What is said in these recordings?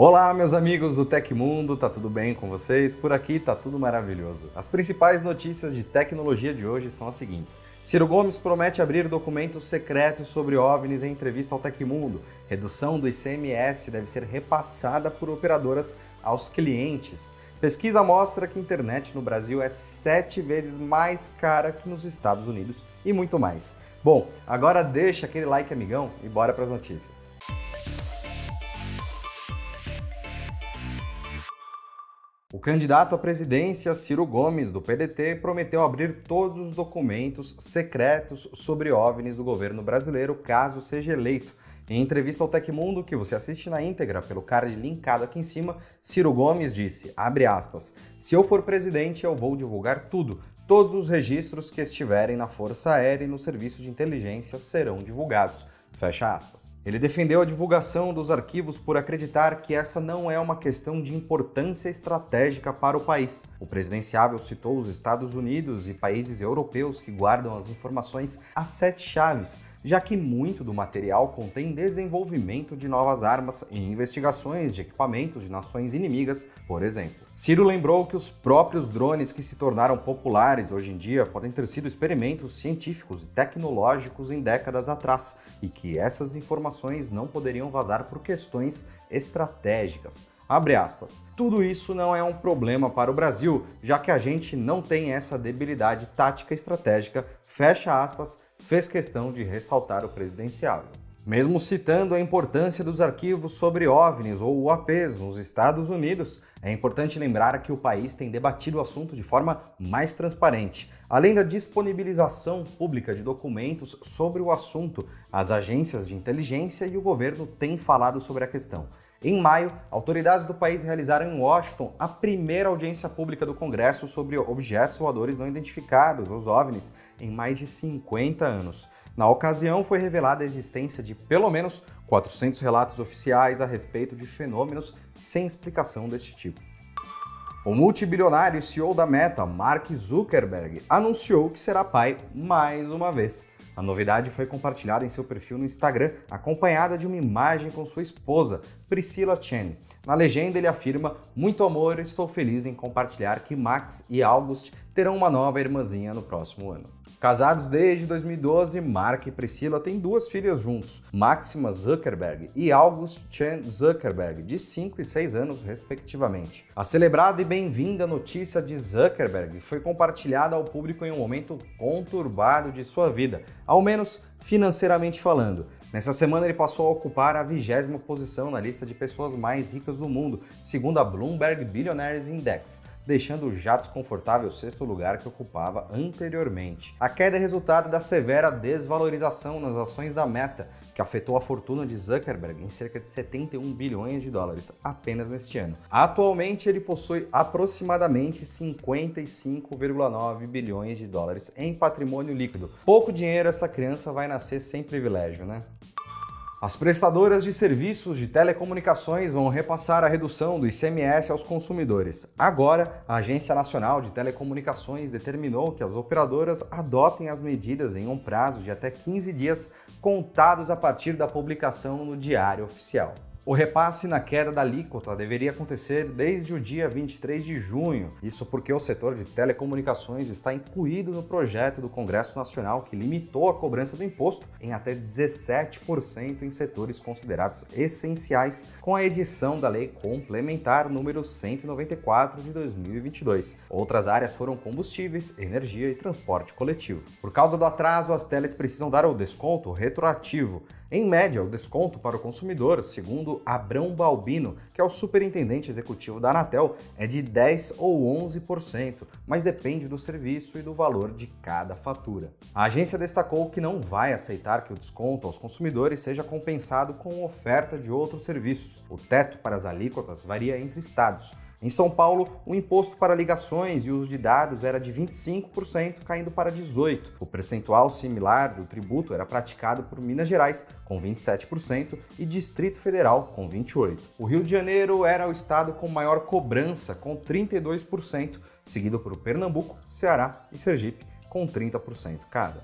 Olá, meus amigos do Tecmundo, tá tudo bem com vocês? Por aqui tá tudo maravilhoso. As principais notícias de tecnologia de hoje são as seguintes: Ciro Gomes promete abrir documentos secretos sobre OVNIs em entrevista ao Tecmundo. Redução do ICMS deve ser repassada por operadoras aos clientes. Pesquisa mostra que a internet no Brasil é sete vezes mais cara que nos Estados Unidos e muito mais. Bom, agora deixa aquele like amigão e bora para as notícias. O candidato à presidência, Ciro Gomes, do PDT, prometeu abrir todos os documentos secretos sobre OVNIs do governo brasileiro caso seja eleito. Em entrevista ao Tecmundo, que você assiste na íntegra pelo card linkado aqui em cima, Ciro Gomes disse, aspas, se eu for presidente eu vou divulgar tudo, todos os registros que estiverem na Força Aérea e no Serviço de Inteligência serão divulgados. Fecha aspas. Ele defendeu a divulgação dos arquivos por acreditar que essa não é uma questão de importância estratégica para o país. O presidenciável citou os Estados Unidos e países europeus que guardam as informações a sete chaves, já que muito do material contém desenvolvimento de novas armas e investigações de equipamentos de nações inimigas, por exemplo. Ciro lembrou que os próprios drones que se tornaram populares hoje em dia podem ter sido experimentos científicos e tecnológicos em décadas atrás e que essas informações não poderiam vazar por questões estratégicas. Abre aspas. Tudo isso não é um problema para o Brasil, já que a gente não tem essa debilidade tática estratégica, fecha aspas, fez questão de ressaltar o presidenciável. Mesmo citando a importância dos arquivos sobre OVNIs ou UAPs nos Estados Unidos, é importante lembrar que o país tem debatido o assunto de forma mais transparente. Além da disponibilização pública de documentos sobre o assunto, as agências de inteligência e o governo têm falado sobre a questão. Em maio, autoridades do país realizaram em Washington a primeira audiência pública do Congresso sobre objetos voadores não identificados, os OVNIs, em mais de 50 anos. Na ocasião, foi revelada a existência de pelo menos 400 relatos oficiais a respeito de fenômenos sem explicação deste tipo. O multibilionário CEO da Meta, Mark Zuckerberg, anunciou que será pai mais uma vez. A novidade foi compartilhada em seu perfil no Instagram, acompanhada de uma imagem com sua esposa, Priscilla Chen. Na legenda ele afirma: Muito amor, estou feliz em compartilhar que Max e August terão uma nova irmãzinha no próximo ano. Casados desde 2012, Mark e Priscila têm duas filhas juntos, Máxima Zuckerberg e August Chen Zuckerberg, de 5 e 6 anos, respectivamente. A celebrada e bem-vinda notícia de Zuckerberg foi compartilhada ao público em um momento conturbado de sua vida, ao menos financeiramente falando. Nessa semana ele passou a ocupar a vigésima posição na lista de pessoas mais ricas do mundo, segundo a Bloomberg Billionaires Index, deixando o já desconfortável sexto lugar que ocupava anteriormente. A queda é resultado da severa desvalorização nas ações da Meta, que afetou a fortuna de Zuckerberg em cerca de 71 bilhões de dólares apenas neste ano. Atualmente ele possui aproximadamente 55,9 bilhões de dólares em patrimônio líquido. Pouco dinheiro essa criança vai nascer sem privilégio, né? As prestadoras de serviços de telecomunicações vão repassar a redução do ICMS aos consumidores. Agora, a Agência Nacional de Telecomunicações determinou que as operadoras adotem as medidas em um prazo de até 15 dias contados a partir da publicação no Diário Oficial. O repasse na queda da alíquota deveria acontecer desde o dia 23 de junho, isso porque o setor de telecomunicações está incluído no projeto do Congresso Nacional que limitou a cobrança do imposto em até 17% em setores considerados essenciais, com a edição da Lei Complementar número 194 de 2022. Outras áreas foram combustíveis, energia e transporte coletivo. Por causa do atraso, as teles precisam dar o desconto retroativo. Em média, o desconto para o consumidor, segundo Abrão Balbino, que é o superintendente executivo da Anatel, é de 10 ou 11%, mas depende do serviço e do valor de cada fatura. A agência destacou que não vai aceitar que o desconto aos consumidores seja compensado com oferta de outros serviços. O teto para as alíquotas varia entre estados. Em São Paulo, o imposto para ligações e uso de dados era de 25%, caindo para 18%. O percentual similar do tributo era praticado por Minas Gerais, com 27%, e Distrito Federal, com 28%. O Rio de Janeiro era o estado com maior cobrança, com 32%, seguido por Pernambuco, Ceará e Sergipe, com 30% cada.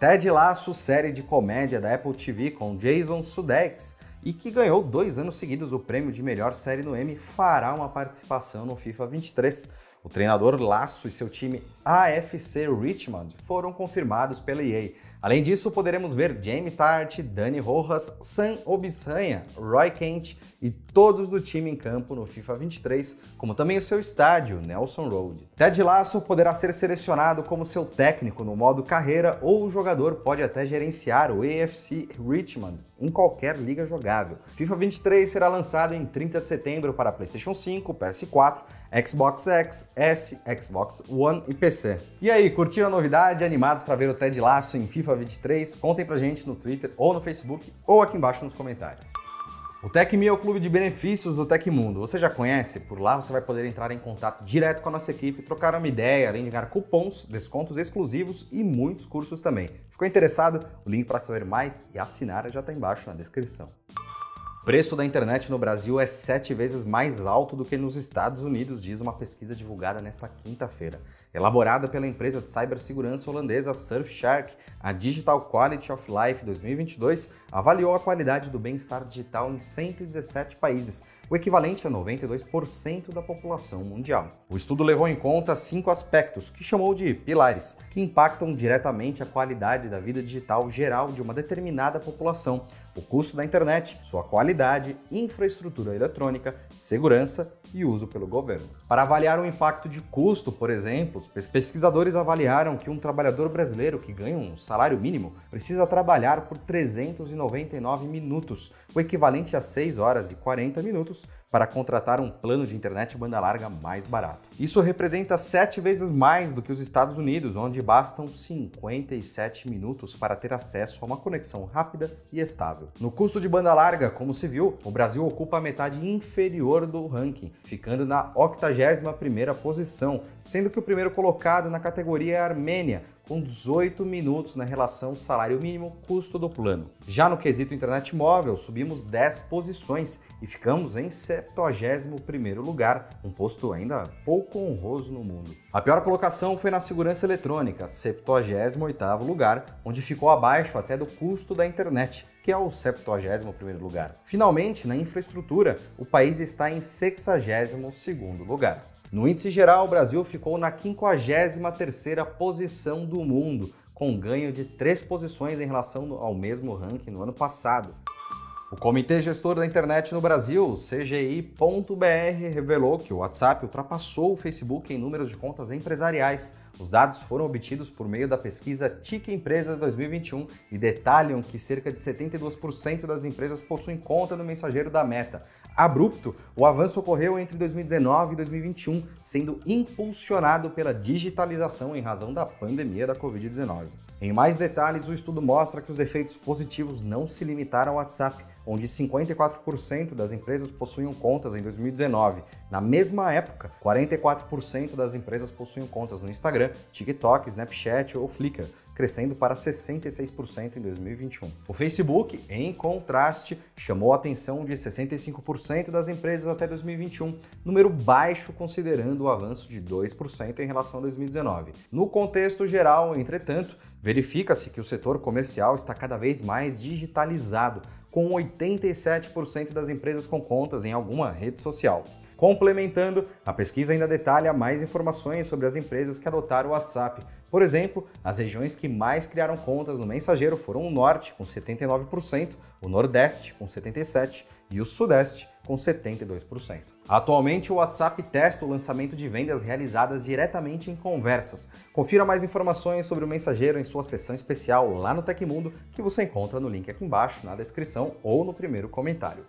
Ted Lasso, série de comédia da Apple TV com Jason Sudeikis, e que ganhou dois anos seguidos o prêmio de melhor série no Emmy, fará uma participação no FIFA 23. O treinador Laço e seu time AFC Richmond foram confirmados pela EA. Além disso, poderemos ver Jamie Tart, Dani Rojas, Sam Obissanha, Roy Kent e todos do time em campo no FIFA 23, como também o seu estádio, Nelson Road. Ted Lasso poderá ser selecionado como seu técnico no modo carreira ou o jogador pode até gerenciar o AFC Richmond em qualquer liga jogável. FIFA 23 será lançado em 30 de setembro para PlayStation 5, PS4, Xbox X, S, Xbox One e PC. E aí, curtiram a novidade? Animados para ver o Ted Lasso em FIFA 23? Contem pra gente no Twitter ou no Facebook ou aqui embaixo nos comentários. O TecMe é o clube de benefícios do Tecmundo. Você já conhece? Por lá você vai poder entrar em contato direto com a nossa equipe, trocar uma ideia, além de ganhar cupons, descontos exclusivos e muitos cursos também. Ficou interessado? O link para saber mais e assinar já está embaixo na descrição. Preço da internet no Brasil é sete vezes mais alto do que nos Estados Unidos, diz uma pesquisa divulgada nesta quinta-feira. Elaborada pela empresa de cibersegurança holandesa Surfshark, a Digital Quality of Life 2022 avaliou a qualidade do bem-estar digital em 117 países, o equivalente a 92% da população mundial. O estudo levou em conta cinco aspectos, que chamou de pilares, que impactam diretamente a qualidade da vida digital geral de uma determinada população, o custo da internet, sua qualidade, infraestrutura eletrônica, segurança e uso pelo governo. Para avaliar o impacto de custo, por exemplo, os pesquisadores avaliaram que um trabalhador brasileiro que ganha um salário mínimo precisa trabalhar por 399 minutos, o equivalente a 6 horas e 40 minutos, para contratar um plano de internet banda larga mais barato. Isso representa sete vezes mais do que os Estados Unidos, onde bastam 57 minutos para ter acesso a uma conexão rápida e estável. No custo de banda larga, como se viu, o Brasil ocupa a metade inferior do ranking, ficando na 81ª posição, sendo que o primeiro colocado na categoria é a Armênia, com 18 minutos na relação salário mínimo custo do plano. Já no quesito internet móvel, subimos 10 posições e ficamos em 71º lugar, um posto ainda pouco honroso no mundo. A pior colocação foi na segurança eletrônica, 78º lugar, onde ficou abaixo até do custo da internet, que é o 71º lugar. Finalmente, na infraestrutura, o país está em 62º lugar. No índice geral, o Brasil ficou na 53ª posição do mundo, com ganho de três posições em relação ao mesmo ranking no ano passado. O Comitê Gestor da Internet no Brasil, CGI.br, revelou que o WhatsApp ultrapassou o Facebook em números de contas empresariais. Os dados foram obtidos por meio da pesquisa TIC Empresas 2021 e detalham que cerca de 72% das empresas possuem conta no mensageiro da Meta. Abrupto, o avanço ocorreu entre 2019 e 2021, sendo impulsionado pela digitalização em razão da pandemia da Covid-19. Em mais detalhes, o estudo mostra que os efeitos positivos não se limitaram ao WhatsApp onde 54% das empresas possuíam contas em 2019. Na mesma época, 44% das empresas possuíam contas no Instagram, TikTok, Snapchat ou Flickr, crescendo para 66% em 2021. O Facebook, em contraste, chamou a atenção de 65% das empresas até 2021, número baixo considerando o avanço de 2% em relação a 2019. No contexto geral, entretanto, verifica-se que o setor comercial está cada vez mais digitalizado, com 87% das empresas com contas em alguma rede social. Complementando, a pesquisa ainda detalha mais informações sobre as empresas que adotaram o WhatsApp. Por exemplo, as regiões que mais criaram contas no mensageiro foram o Norte, com 79%, o Nordeste, com 77% e o Sudeste, com 72%. Atualmente, o WhatsApp testa o lançamento de vendas realizadas diretamente em conversas. Confira mais informações sobre o mensageiro em sua seção especial lá no Tecmundo, que você encontra no link aqui embaixo, na descrição ou no primeiro comentário.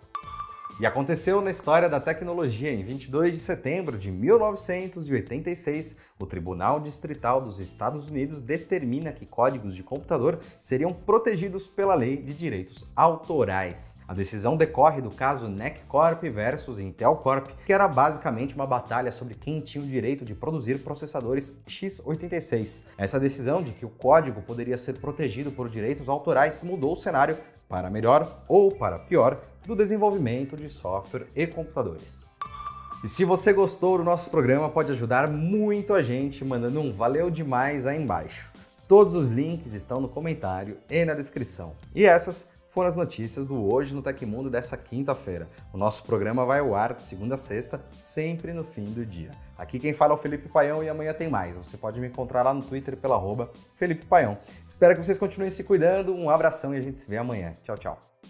E aconteceu na história da tecnologia. Em 22 de setembro de 1986, o Tribunal Distrital dos Estados Unidos determina que códigos de computador seriam protegidos pela Lei de Direitos Autorais. A decisão decorre do caso NEC Corp versus Intel Corp, que era basicamente uma batalha sobre quem tinha o direito de produzir processadores x86. Essa decisão de que o código poderia ser protegido por direitos autorais mudou o cenário para melhor ou para pior do desenvolvimento de software e computadores. E se você gostou do nosso programa, pode ajudar muito a gente mandando um valeu demais aí embaixo. Todos os links estão no comentário e na descrição. E essas foram as notícias do Hoje no Tecmundo dessa quinta-feira. O nosso programa vai ao ar de segunda a sexta, sempre no fim do dia. Aqui quem fala é o Felipe Paião e amanhã tem mais. Você pode me encontrar lá no Twitter pela arroba Felipe Paião. Espero que vocês continuem se cuidando, um abração e a gente se vê amanhã. Tchau, tchau.